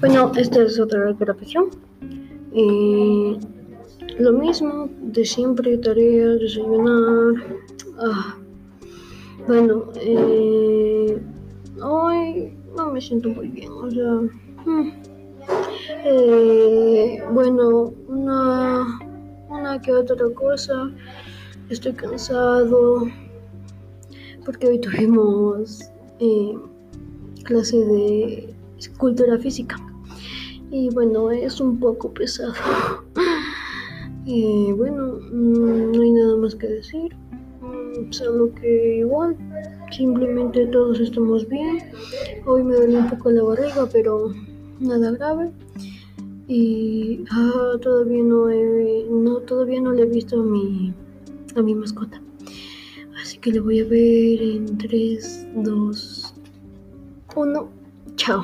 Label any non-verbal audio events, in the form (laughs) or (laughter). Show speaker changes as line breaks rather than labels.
Bueno, esta es otra grabación. Eh, lo mismo de siempre, tareas, desayunar. Ah, bueno, eh, hoy no me siento muy bien, o sea... Hmm. Eh, bueno, una, una que otra cosa. Estoy cansado porque hoy tuvimos eh, clase de cultura física. Y bueno, es un poco pesado. (laughs) Y bueno, mm, no hay nada más que decir. Mm, solo que igual, simplemente todos estamos bien. Hoy me duele un poco la barriga, pero nada grave. Y ah, todavía no he, no, todavía no le he visto a mi, a mi mascota. Así que le voy a ver en 3, 2, 1. 丑